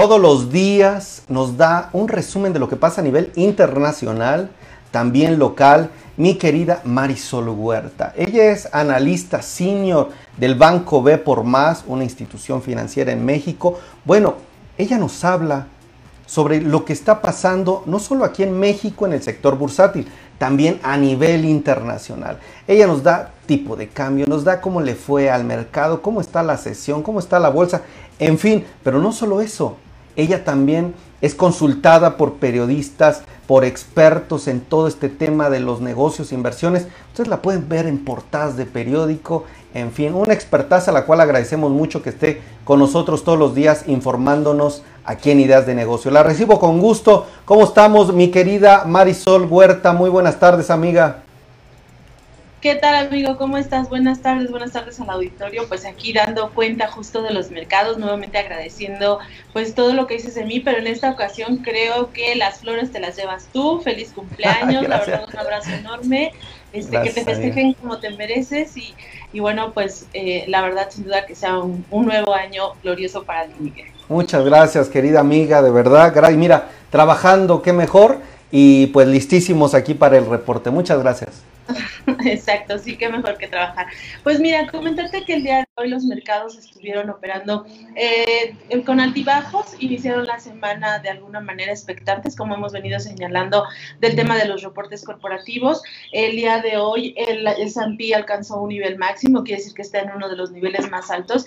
todos los días nos da un resumen de lo que pasa a nivel internacional, también local, mi querida Marisol Huerta. Ella es analista senior del Banco B por Más, una institución financiera en México. Bueno, ella nos habla sobre lo que está pasando no solo aquí en México en el sector bursátil, también a nivel internacional. Ella nos da tipo de cambio, nos da cómo le fue al mercado, cómo está la sesión, cómo está la bolsa, en fin, pero no solo eso, ella también es consultada por periodistas, por expertos en todo este tema de los negocios e inversiones. Ustedes la pueden ver en portadas de periódico, en fin, una expertaza a la cual agradecemos mucho que esté con nosotros todos los días informándonos aquí en Ideas de Negocio. La recibo con gusto. ¿Cómo estamos, mi querida Marisol Huerta? Muy buenas tardes, amiga. ¿Qué tal amigo? ¿Cómo estás? Buenas tardes, buenas tardes al auditorio. Pues aquí dando cuenta justo de los mercados, nuevamente agradeciendo pues todo lo que dices de mí, pero en esta ocasión creo que las flores te las llevas tú. Feliz cumpleaños, la verdad un abrazo enorme, este, que te festejen como te mereces y, y bueno, pues eh, la verdad sin duda que sea un, nuevo año glorioso para ti, Miguel. Muchas gracias, querida amiga, de verdad. Y mira, trabajando, qué mejor y pues listísimos aquí para el reporte. Muchas gracias. Exacto, sí que mejor que trabajar. Pues mira, comentarte que el día de hoy los mercados estuvieron operando eh, con altibajos, iniciaron la semana de alguna manera expectantes, como hemos venido señalando del tema de los reportes corporativos. El día de hoy el S&P alcanzó un nivel máximo, quiere decir que está en uno de los niveles más altos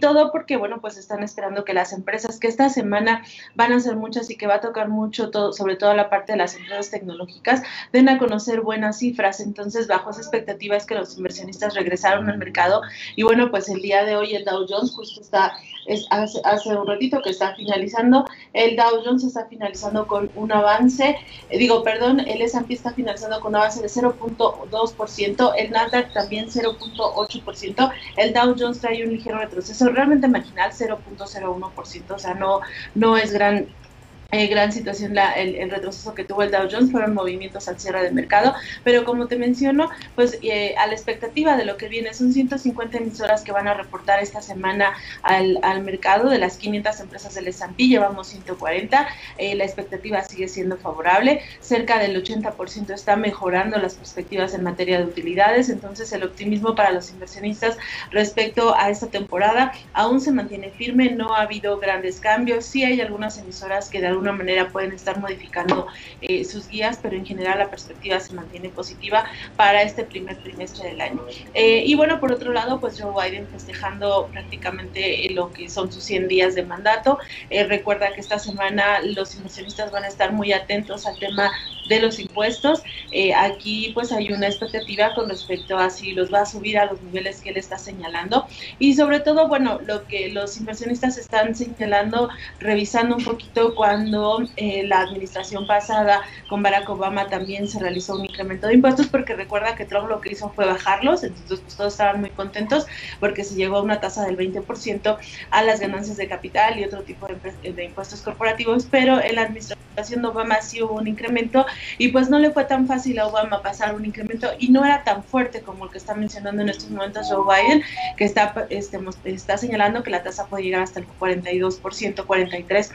todo porque, bueno, pues están esperando que las empresas, que esta semana van a ser muchas y que va a tocar mucho, todo, sobre todo la parte de las empresas tecnológicas, den a conocer buenas cifras. Entonces, bajo esa expectativa es que los inversionistas regresaron al mercado. Y bueno, pues el día de hoy el Dow Jones justo está, es, hace, hace un ratito que está finalizando, el Dow Jones está finalizando con un avance, eh, digo, perdón, el S&P está finalizando con un avance de 0.2%, el Nasdaq también 0.8%, el Dow Jones trae un ligero retroceso, realmente marginal, 0.01%, o sea, no, no es gran eh, gran situación la, el, retroceso que tuvo el Dow Jones fueron movimientos al cierre de mercado, pero como te menciono, pues eh, a la expectativa de lo que viene, son 150 emisoras que van a reportar esta semana al, al mercado de las 500 empresas del S&P, llevamos 140, eh, la expectativa sigue siendo favorable, cerca del 80% está mejorando las perspectivas en materia de utilidades, entonces el optimismo para los inversionistas respecto a esta temporada aún se mantiene firme, no ha habido grandes cambios, sí hay algunas emisoras que de alguna manera pueden estar modificando eh, sus guías, pero en general la perspectiva se mantiene positiva para este primer trimestre del año. Eh, y bueno, por otro lado, pues Joe Biden festejando prácticamente lo que son sus 100 días de mandato. Eh, recuerda que esta semana los inversionistas van a estar muy atentos al tema de los impuestos. aquí pues hay una expectativa con respecto a si los va a subir a los niveles que él está señalando. Y sobre todo, bueno, lo que los inversionistas están señalando, revisando un poquito cuando eh, la administración pasada con Barack Obama también se realizó un incremento de impuestos, porque recuerda que Trump lo que hizo fue bajarlos, entonces pues, todos estaban muy contentos porque se llegó a una tasa del 20% a las ganancias de capital y otro tipo de, de impuestos corporativos, pero en la administración de Obama sí hubo un incremento y pues no le fue tan fácil a Obama pasar un incremento y no era tan fuerte como el que está mencionando en estos momentos Joe Biden, que está, este, está señalando que la tasa puede llegar hasta el 42%, 43%.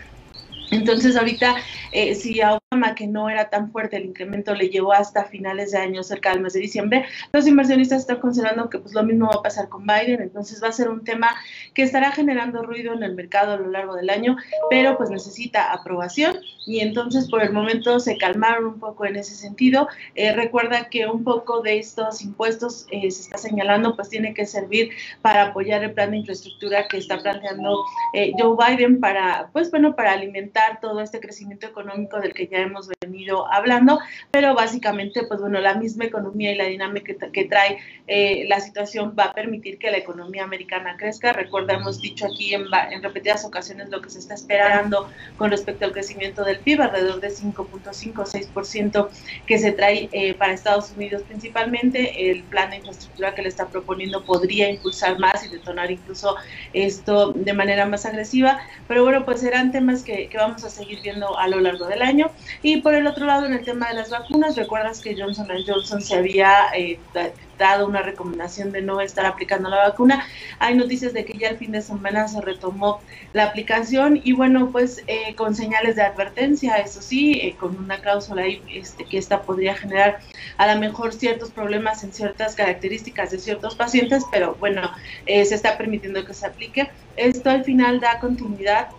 Entonces ahorita, eh, si a que no era tan fuerte el incremento, le llevó hasta finales de año, cerca del mes de diciembre, los inversionistas están considerando que pues lo mismo va a pasar con Biden, entonces va a ser un tema que estará generando ruido en el mercado a lo largo del año, pero pues necesita aprobación y entonces por el momento se calmaron un poco en ese sentido. Eh, recuerda que un poco de estos impuestos eh, se está señalando, pues tiene que servir para apoyar el plan de infraestructura que está planteando Joe Biden para, pues bueno, para alimentar todo este crecimiento económico del que ya hemos venido hablando, pero básicamente, pues bueno, la misma economía y la dinámica que, trae eh, la situación va a permitir que la economía americana crezca. Recuerda, hemos dicho aquí en, en repetidas ocasiones lo que se está esperando con respecto al crecimiento del PIB, alrededor de 5.5-6% que se trae eh, para Estados Unidos principalmente. El plan de infraestructura que le está proponiendo podría impulsar más y detonar incluso esto de manera más agresiva, pero bueno, pues serán temas que, que vamos a seguir viendo a lo largo del año. Y por el otro lado, en el tema de las vacunas, recuerdas que Johnson Johnson se había eh, dado una recomendación de no estar aplicando la vacuna. Hay noticias de que ya el fin de semana se retomó la aplicación y bueno, pues eh, con señales de advertencia, eso sí, eh, con una cláusula ahí este, que esta podría generar a lo mejor ciertos problemas en ciertas características de ciertos pacientes, pero bueno, eh, se está permitiendo que se aplique. Esto al final da continuidad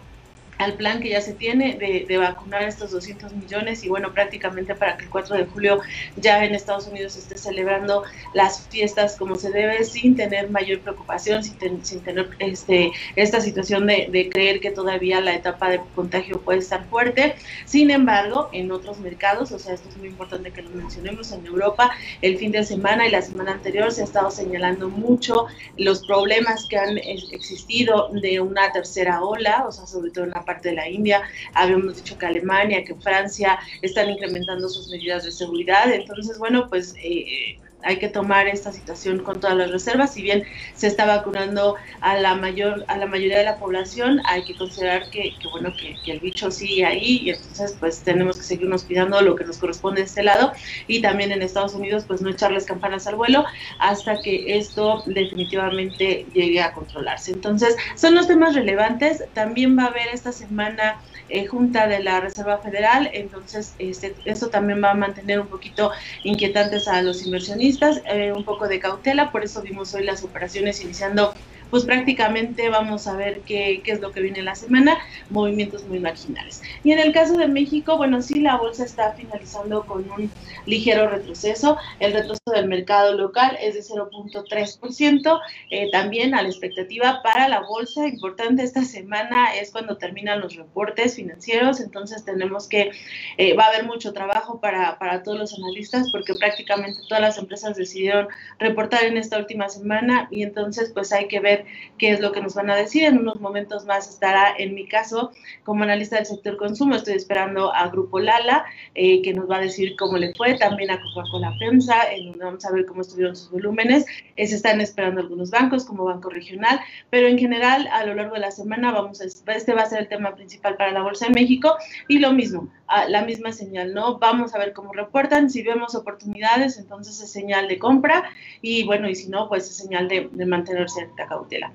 al plan que ya se tiene de, vacunar estos 200 millones y bueno, prácticamente para que el 4 de julio ya en Estados Unidos esté celebrando las fiestas como se debe, sin tener mayor preocupación, sin, tener este, esta situación de, de, creer que todavía la etapa de contagio puede estar fuerte. Sin embargo, en otros mercados, o sea, esto es muy importante que lo mencionemos, en Europa el fin de semana y la semana anterior se ha estado señalando mucho los problemas que han existido de una tercera ola, o sea, sobre todo en la parte de la India, habíamos dicho que Alemania, que Francia están incrementando sus medidas de seguridad, entonces, bueno, pues... Eh, hay que tomar esta situación con todas las reservas. Si bien se está vacunando a la mayor a la mayoría de la población, hay que considerar que, bueno que, el bicho sigue ahí y entonces pues tenemos que seguirnos cuidando lo que nos corresponde de este lado y también en Estados Unidos pues no echarles campanas al vuelo hasta que esto definitivamente llegue a controlarse. Entonces son los temas relevantes. También va a haber esta semana eh, junta de la Reserva Federal, entonces este, esto también va a mantener un poquito inquietantes a los inversionistas, eh, un poco de cautela, por eso vimos hoy las operaciones iniciando pues prácticamente vamos a ver qué, qué, es lo que viene la semana, movimientos muy marginales. Y en el caso de México, bueno, sí, la bolsa está finalizando con un ligero retroceso. El retroceso del mercado local es de 0.3%. Eh, también a la expectativa para la bolsa, importante esta semana es cuando terminan los reportes financieros, entonces tenemos que, eh, va a haber mucho trabajo para, para todos los analistas porque prácticamente todas las empresas decidieron reportar en esta última semana y entonces pues hay que ver qué es lo que nos van a decir. En unos momentos más estará, en mi caso, como analista del sector consumo, estoy esperando a Grupo Lala, eh, que nos va a decir cómo le fue, también a Coca-Cola FEMSA, en donde vamos a ver cómo estuvieron sus volúmenes. Se están esperando algunos bancos, como Banco Regional, pero en general, a lo largo de la semana, vamos a, este va a ser el tema principal para la Bolsa de México, y lo mismo, la misma señal, ¿no? Vamos a ver cómo reportan, si vemos oportunidades, entonces es señal de compra, y bueno, y si no, pues es señal de, de mantenerse en cautela.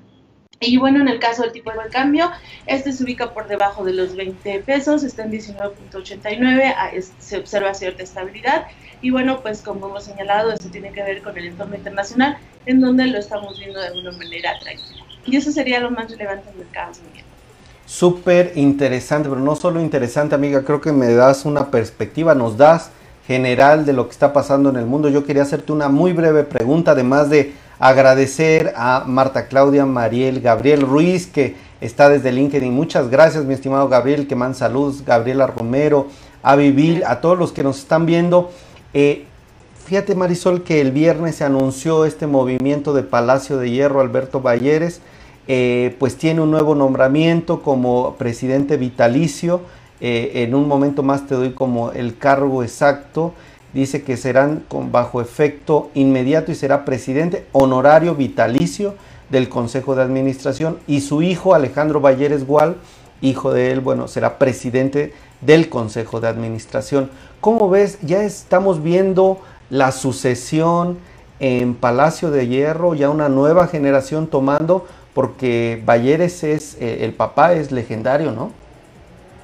Y bueno, en el caso del tipo de cambio, este se ubica por debajo de los 20 pesos, está en 19.89, ah, se observa cierta estabilidad. Y bueno, pues como hemos señalado, esto tiene que ver con el entorno internacional, en donde lo estamos viendo de alguna manera tranquilo. Y eso sería lo más relevante en el mercado. Súper interesante, pero no solo interesante, amiga, creo que me das una perspectiva, nos das general de lo que está pasando en el mundo. Yo quería hacerte una muy breve pregunta, además de Agradecer a Marta Claudia Mariel Gabriel Ruiz, que está desde LinkedIn. Muchas gracias, mi estimado Gabriel, que man saludos. Gabriela Romero, a Vivir, a todos los que nos están viendo. Eh, fíjate, Marisol, que el viernes se anunció este movimiento de Palacio de Hierro, Alberto Balleres. Eh, pues tiene un nuevo nombramiento como presidente vitalicio. Eh, en un momento más te doy como el cargo exacto dice que serán con bajo efecto inmediato y será presidente honorario vitalicio del Consejo de Administración y su hijo Alejandro Balleres Gual, hijo de él, bueno, será presidente del Consejo de Administración. ¿Cómo ves? Ya estamos viendo la sucesión en Palacio de Hierro, ya una nueva generación tomando, porque Balleres es, eh, el papá es legendario, ¿no?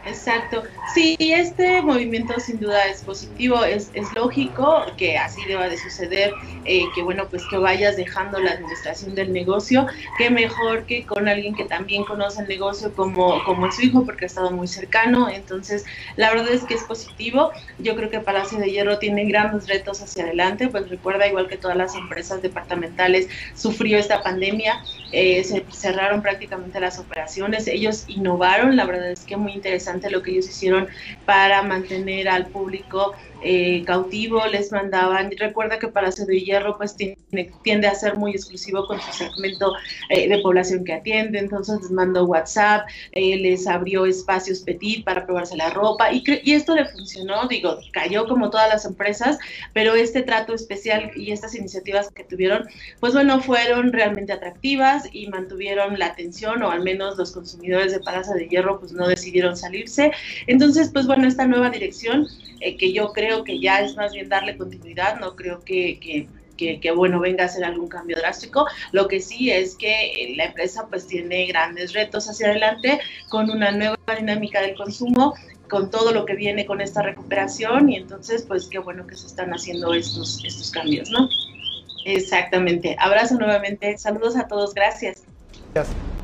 Exacto. Sí, este movimiento sin duda es positivo, es, es lógico que así deba de suceder, eh, que bueno, pues que vayas dejando la administración del negocio, que mejor que con alguien que también conoce el negocio como, como su hijo, porque ha estado muy cercano, entonces la verdad es que es positivo, yo creo que Palacio de Hierro tiene grandes retos hacia adelante, pues recuerda igual que todas las empresas departamentales sufrió esta pandemia, eh, se cerraron prácticamente las operaciones, ellos innovaron, la verdad es que muy interesante lo que ellos hicieron para mantener al público eh, cautivo, les mandaban, recuerda que Palacio de Hierro pues tiende, a ser muy exclusivo con su segmento eh, de población que atiende, entonces les mandó WhatsApp, eh, les abrió espacios petit para probarse la ropa y, y esto le funcionó, digo, cayó como todas las empresas, pero este trato especial y estas iniciativas que tuvieron, pues bueno, fueron realmente atractivas y mantuvieron la atención o al menos los consumidores de Palacio de Hierro pues no decidieron salirse. Entonces, pues bueno, esta nueva dirección que yo creo que ya es más bien darle continuidad, no creo que, que que, bueno venga a hacer algún cambio drástico. Lo que sí es que la empresa pues tiene grandes retos hacia adelante con una nueva dinámica del consumo con todo lo que viene con esta recuperación y entonces pues qué bueno que se están haciendo estos, estos cambios, ¿no? Exactamente. Abrazo nuevamente. Saludos a todos. Gracias. Gracias.